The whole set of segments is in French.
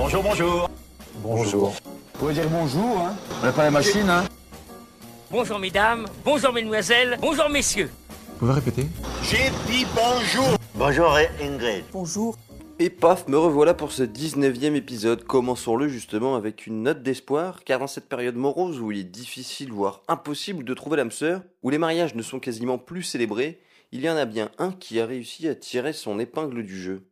Bonjour, bonjour. Bonjour. Vous pouvez dire bonjour, hein On n'a pas la machine, hein Bonjour mesdames, bonjour mesdemoiselles, bonjour messieurs. Vous pouvez répéter J'ai dit bonjour. Bonjour Ingrid. Bonjour. Et paf, me revoilà pour ce 19e épisode. Commençons-le justement avec une note d'espoir, car dans cette période morose où il est difficile, voire impossible de trouver l'âme sœur, où les mariages ne sont quasiment plus célébrés, il y en a bien un qui a réussi à tirer son épingle du jeu.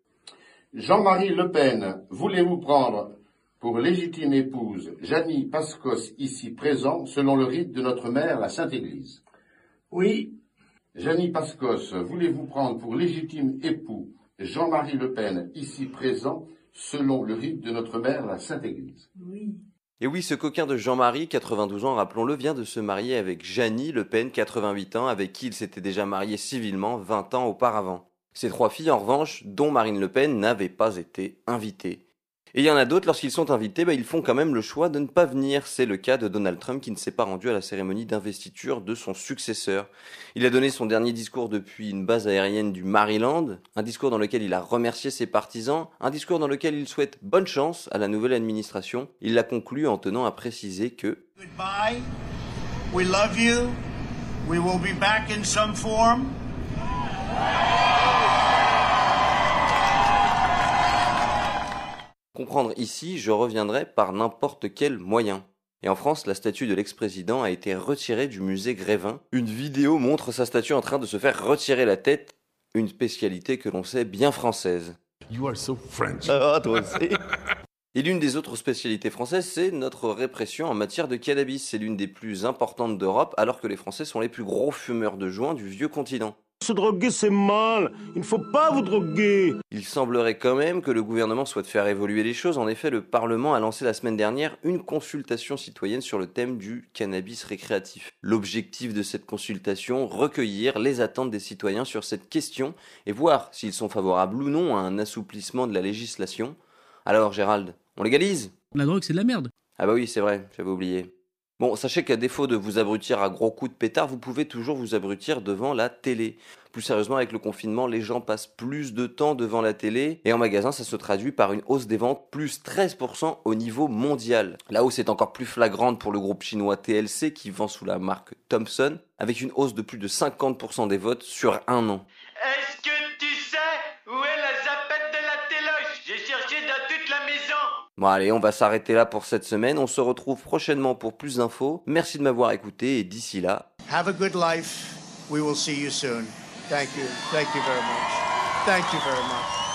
Jean-Marie Le Pen, voulez-vous prendre pour légitime épouse Janie Pascos ici présent selon le rite de notre mère la Sainte Église Oui. Janie Pascos, voulez-vous prendre pour légitime époux Jean-Marie Le Pen ici présent selon le rite de notre mère la Sainte Église Oui. Et oui, ce coquin de Jean-Marie, 92 ans, rappelons-le, vient de se marier avec Janie Le Pen, 88 ans, avec qui il s'était déjà marié civilement 20 ans auparavant. Ces trois filles, en revanche, dont Marine Le Pen, n'avaient pas été invitées. Et il y en a d'autres, lorsqu'ils sont invités, bah, ils font quand même le choix de ne pas venir. C'est le cas de Donald Trump qui ne s'est pas rendu à la cérémonie d'investiture de son successeur. Il a donné son dernier discours depuis une base aérienne du Maryland, un discours dans lequel il a remercié ses partisans, un discours dans lequel il souhaite bonne chance à la nouvelle administration. Il l'a conclu en tenant à préciser que Goodbye. We love you. We will be back in some form. Comprendre ici, je reviendrai par n'importe quel moyen. Et en France, la statue de l'ex-président a été retirée du musée Grévin. Une vidéo montre sa statue en train de se faire retirer la tête, une spécialité que l'on sait bien française. You are so French. Ah, toi aussi. Et l'une des autres spécialités françaises, c'est notre répression en matière de cannabis. C'est l'une des plus importantes d'Europe, alors que les Français sont les plus gros fumeurs de joints du vieux continent. Se droguer, c'est mal. Il ne faut pas vous droguer. Il semblerait quand même que le gouvernement souhaite faire évoluer les choses. En effet, le Parlement a lancé la semaine dernière une consultation citoyenne sur le thème du cannabis récréatif. L'objectif de cette consultation, recueillir les attentes des citoyens sur cette question et voir s'ils sont favorables ou non à un assouplissement de la législation. Alors Gérald, on légalise? La drogue, c'est de la merde. Ah bah oui, c'est vrai, j'avais oublié. Bon, sachez qu'à défaut de vous abrutir à gros coups de pétard, vous pouvez toujours vous abrutir devant la télé. Plus sérieusement, avec le confinement, les gens passent plus de temps devant la télé et en magasin, ça se traduit par une hausse des ventes plus 13% au niveau mondial. La hausse est encore plus flagrante pour le groupe chinois TLC qui vend sous la marque Thompson avec une hausse de plus de 50% des votes sur un an. Est-ce Bon allez, on va s'arrêter là pour cette semaine. On se retrouve prochainement pour plus d'infos. Merci de m'avoir écouté et d'ici là. Have a good life. We will see you soon. Thank you. Thank you very much. Thank you very much.